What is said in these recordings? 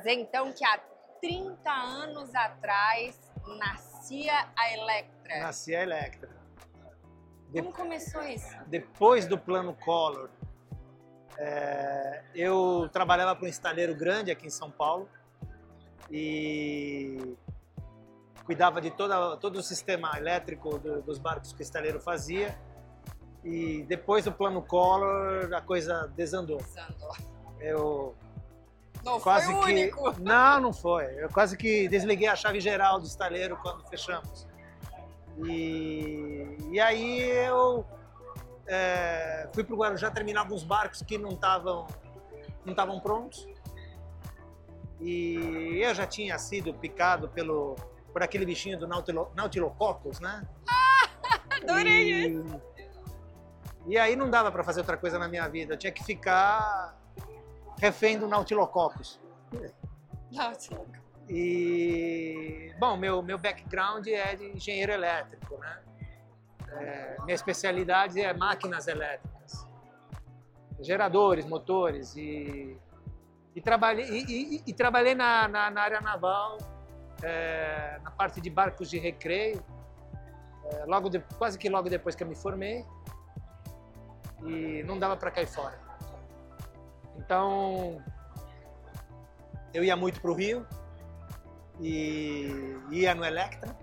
dizer então que há 30 anos atrás nascia a Electra. Nascia a Electra. De... Como começou isso? Depois do plano Collor, é, eu trabalhava para um estaleiro grande aqui em São Paulo e cuidava de toda, todo o sistema elétrico do, dos barcos que o estaleiro fazia. E depois do plano Collor, a coisa desandou. Desandou. Eu não quase foi o que único. não, não foi. Eu quase que desliguei a chave geral do estaleiro quando fechamos. E, e aí eu é, fui para o Guarujá terminar alguns barcos que não estavam não estavam prontos. E eu já tinha sido picado pelo por aquele bichinho do Nautilo, Nautilococcus, né? Adorei e, isso. e aí não dava para fazer outra coisa na minha vida. Eu tinha que ficar refém do Nautilococcus. E, bom, meu, meu background é de engenheiro elétrico, né? É, minha especialidade é máquinas elétricas, geradores, motores e, e trabalhei, e, e, e trabalhei na, na, na, área naval, é, na parte de barcos de recreio, é, logo de, quase que logo depois que eu me formei e não dava para cair fora. Então eu ia muito para o Rio e ia no Electra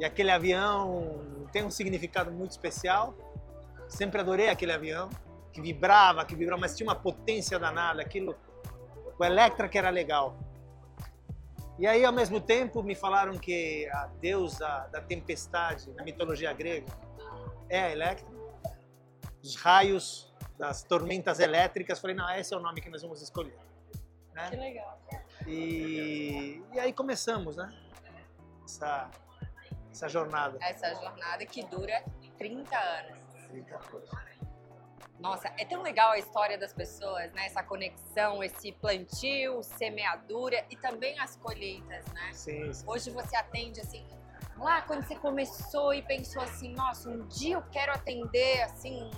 e aquele avião tem um significado muito especial. Sempre adorei aquele avião, que vibrava, que vibrava, mas tinha uma potência danada. Aquilo, o Electra que era legal. E aí, ao mesmo tempo, me falaram que a deusa da tempestade na mitologia grega é a Electra. Os raios das tormentas elétricas. Falei, não, esse é o nome que nós vamos escolher. Né? Que legal. E, e aí começamos, né? Essa, essa jornada. Essa jornada que dura 30 anos. Nossa, é tão legal a história das pessoas, né? Essa conexão, esse plantio, semeadura e também as colheitas, né? Sim, sim. Hoje você atende assim, lá quando você começou e pensou assim, nossa, um dia eu quero atender assim,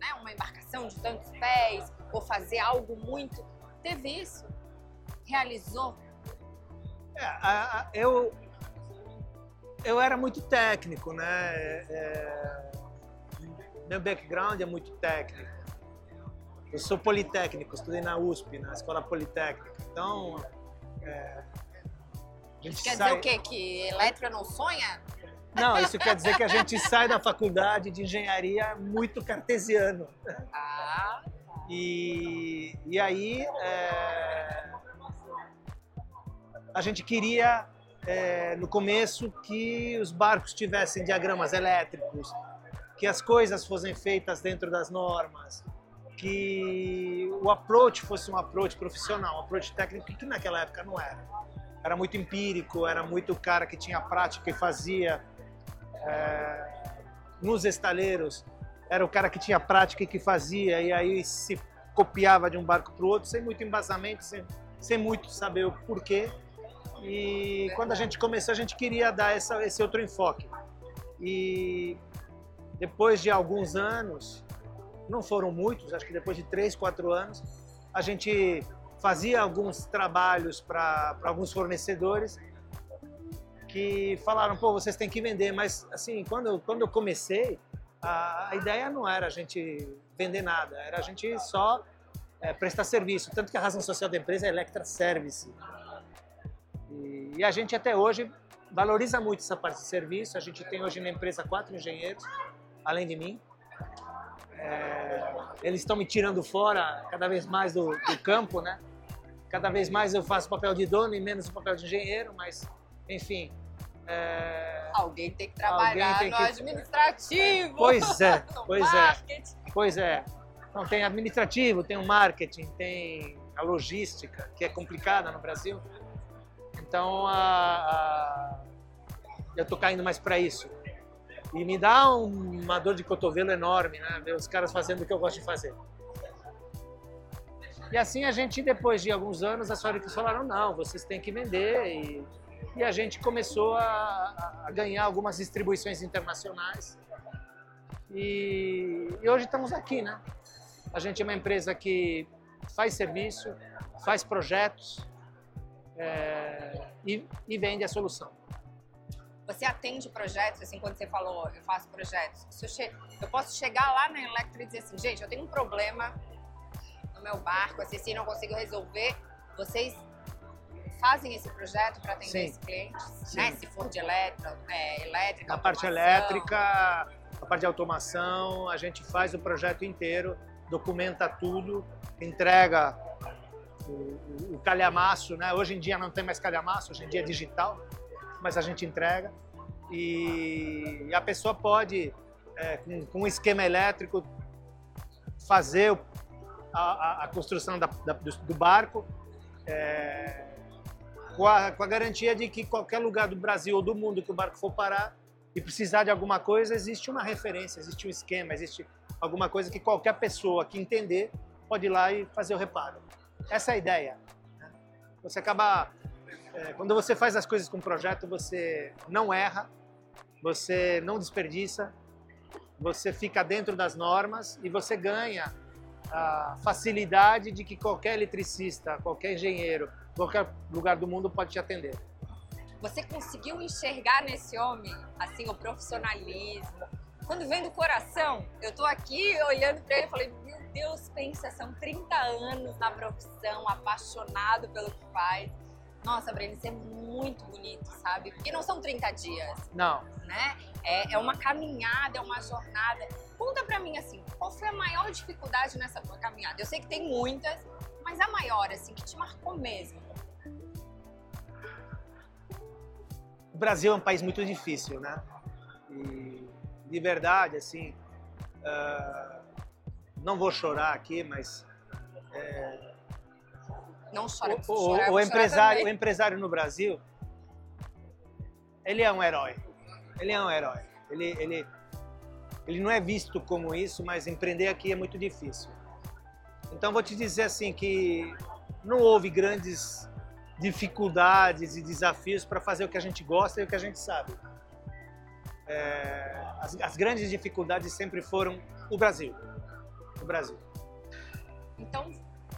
né, uma embarcação de tantos pés, ou fazer algo muito. Teve isso? Realizou? É, a- a- eu, eu era muito técnico, né? É, meu background é muito técnico. Eu sou politécnico, estudei na USP, na Escola Politécnica. Então, é, Quer sai... dizer o quê? Que elétrica não sonha? Não, isso quer dizer que a gente sai da faculdade de engenharia muito cartesiano. Ah, E, e aí é, a gente queria é, no começo que os barcos tivessem diagramas elétricos, que as coisas fossem feitas dentro das normas, que o approach fosse um approach profissional, um approach técnico que naquela época não era. Era muito empírico, era muito cara que tinha prática e fazia. É, nos estaleiros era o cara que tinha prática e que fazia, e aí se copiava de um barco para o outro, sem muito embasamento, sem, sem muito saber o porquê. E quando a gente começou, a gente queria dar essa, esse outro enfoque. E depois de alguns anos, não foram muitos, acho que depois de três, quatro anos, a gente fazia alguns trabalhos para alguns fornecedores que falaram, pô, vocês têm que vender, mas assim, quando quando eu comecei, a, a ideia não era a gente vender nada, era a gente só é, prestar serviço, tanto que a razão social da empresa é Electra Service. E, e a gente até hoje valoriza muito essa parte de serviço, a gente tem hoje na empresa quatro engenheiros, além de mim. É, eles estão me tirando fora cada vez mais do, do campo, né? Cada vez mais eu faço papel de dono e menos o papel de engenheiro, mas enfim. é, alguém tem que trabalhar tem no que- administrativo. Pois é, pois é. marketing. Pois é. Então, tem administrativo, tem o marketing, tem a logística, que é complicada no Brasil. Então, a, a- eu tô caindo mais para isso. E me dá um- uma dor de cotovelo enorme, né? Ver os caras fazendo o que eu gosto de fazer. E assim a gente, depois de alguns anos, as fábricas falaram, não, vocês têm que vender. E, e a gente começou a, a- ganhar algumas distribuições internacionais. E, e hoje estamos aqui, né? A gente é uma empresa que faz serviço, faz projetos é, e, e vende a solução. Você atende projetos, assim, quando você falou, eu faço projetos. Eu, che... eu posso chegar lá na Electra e dizer assim, gente, eu tenho um problema no meu barco, assim, se não consigo resolver, vocês fazem esse projeto para atender Sim. esses clientes, Sim. né? Se for de elétrica, é, elétrica, A parte elétrica, a parte de automação, a gente faz o projeto inteiro, documenta tudo, entrega o, o, o calhamaço, né? Hoje em dia não tem mais calhamaço, hoje em dia é digital mas a gente entrega. E a pessoa pode, é, com, com, um esquema elétrico, fazer a, a construção da, da, do, do, barco é, com, a, com a garantia de que qualquer lugar do Brasil ou do mundo que o barco for parar e precisar de alguma coisa, existe uma referência, existe um esquema, existe alguma coisa que qualquer pessoa que entender pode ir lá e fazer o reparo. Essa é a ideia. Né? Você acaba é, quando você faz as coisas com projeto, você não erra, você não desperdiça, você fica dentro das normas e você ganha a facilidade de que qualquer eletricista, qualquer engenheiro, qualquer lugar do mundo pode te atender. Você conseguiu enxergar nesse homem assim o profissionalismo? Quando vem do coração, eu tô aqui olhando para ele e falei: "Meu Deus, pensa, são 30 anos na profissão, apaixonado pelo que faz" nossa, Breno, isso é muito bonito, sabe? Porque não são 30 dias. Não. Né? É, é uma caminhada, é uma jornada. Conta pra mim, assim, qual foi a maior dificuldade nessa tua caminhada? Eu sei que tem muitas, mas a maior, assim, que te marcou mesmo. O Brasil é um país muito difícil, né? E, de verdade, assim, uh, não vou chorar aqui, mas é, não chora, o, chorar, o, empresário, o empresário no Brasil, ele é um herói. Ele é um herói. Ele, ele, ele não é visto como isso, mas empreender aqui é muito difícil. Então vou te dizer assim que não houve grandes dificuldades e desafios para fazer o que a gente gosta e o que a gente sabe. É, as, as, grandes dificuldades sempre foram o Brasil. O Brasil. Então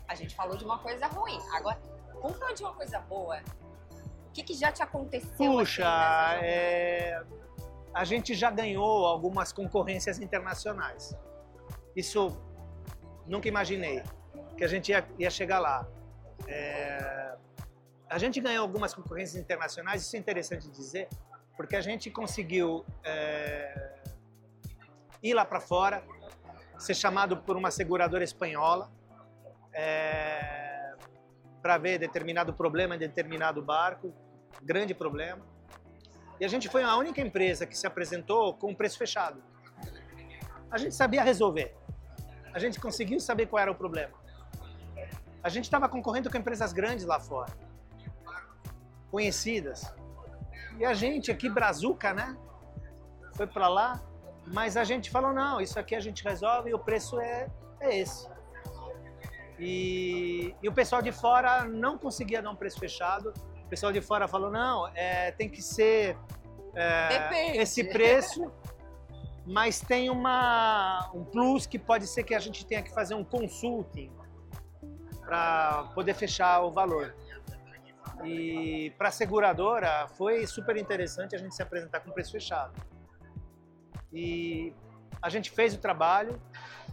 a gente falou de uma coisa ruim. Agora, vamos falar de uma coisa boa. O que, que já te aconteceu? Puxa, é... a gente já ganhou algumas concorrências internacionais. Isso nunca imaginei que a gente ia, ia chegar lá. É... A gente ganhou algumas concorrências internacionais, isso é interessante dizer, porque a gente conseguiu é... ir lá para fora, ser chamado por uma seguradora espanhola é, para ver determinado problema em determinado barco, grande problema. E a gente foi a única empresa que se apresentou com preço fechado. A gente sabia resolver. A gente conseguiu saber qual era o problema. A gente estava concorrendo com empresas grandes lá fora, conhecidas. E a gente aqui, Brazuca, né? Foi para lá, mas a gente falou: não, isso aqui a gente resolve e o preço é, é esse. E, e, o pessoal de fora não conseguia dar um preço fechado. O pessoal de fora falou: não, é, tem que ser é, esse preço, mas tem uma, um plus que pode ser que a gente tenha que fazer um consulting para poder fechar o valor. E para a seguradora foi super interessante a gente se apresentar com preço fechado. E a gente fez o trabalho,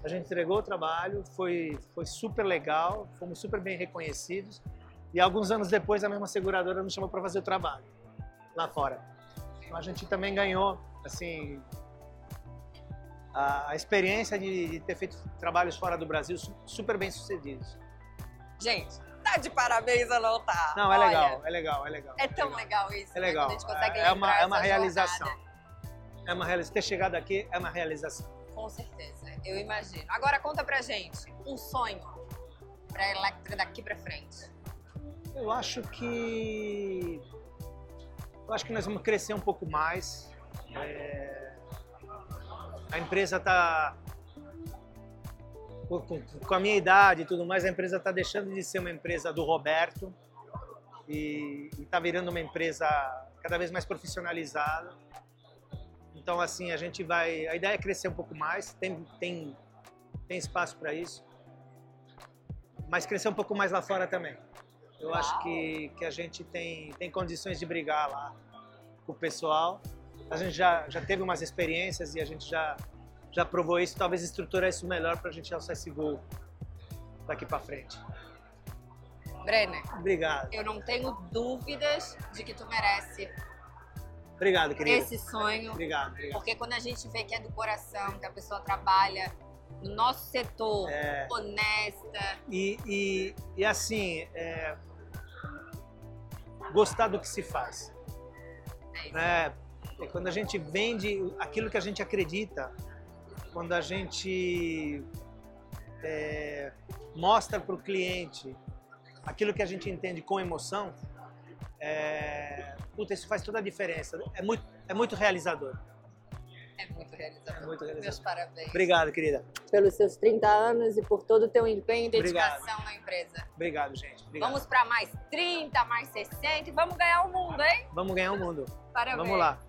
a gente entregou o trabalho, foi, foi super legal, fomos super bem reconhecidos. E alguns anos depois, a mesma seguradora nos chamou para fazer o trabalho lá fora. Então a gente também ganhou, assim, a, a experiência de, de, ter feito trabalhos fora do Brasil super bem sucedidos. Gente, tá de parabéns ou não tá? Não, é Olha, legal, é legal, é legal. É tão legal, legal isso. É legal. Né? a gente consegue é, uma, é uma realização. Jornada. É uma realização. Ter chegado aqui é uma realização. Com certeza, eu imagino. Agora conta pra gente um sonho pra Electra daqui pra frente. Eu acho que. Eu acho que nós vamos crescer um pouco mais. É... A empresa está com, a minha idade e tudo mais, a empresa está deixando de ser uma empresa do Roberto e está virando uma empresa cada vez mais profissionalizada. Então, assim, a gente vai. A ideia é crescer um pouco mais, tem, tem, tem espaço para isso. mas crescer um pouco mais lá fora também. Eu acho que, que a gente tem, tem condições de brigar lá com o pessoal. A gente já, já teve umas experiências e a gente já, já provou isso. Talvez estruturar isso melhor para a gente alçar esse gol daqui para frente. Brenner, Obrigado. eu não tenho dúvidas de que tu merece Obrigado, querido. esse sonho. Obrigado, obrigado. Porque quando a gente vê que é do coração, que a pessoa trabalha no nosso setor, É. honesta, E, e, e assim, é, gostar do que se faz. é né? É quando a gente vende aquilo que a gente acredita, quando a gente é, mostra para o cliente aquilo que a gente entende com emoção, é, puta, isso faz toda a diferença. É muito, é muito realizador. É muito realizador. É muito Meus realizador. parabéns. Obrigado, querida. Pelos seus 30 anos e por todo o teu empenho e Obrigado. dedicação na empresa. Obrigado, gente. Obrigado. Vamos para mais 30, mais 60 e vamos ganhar o mundo, hein? Vamos ganhar o mundo. Parabéns. Vamos lá.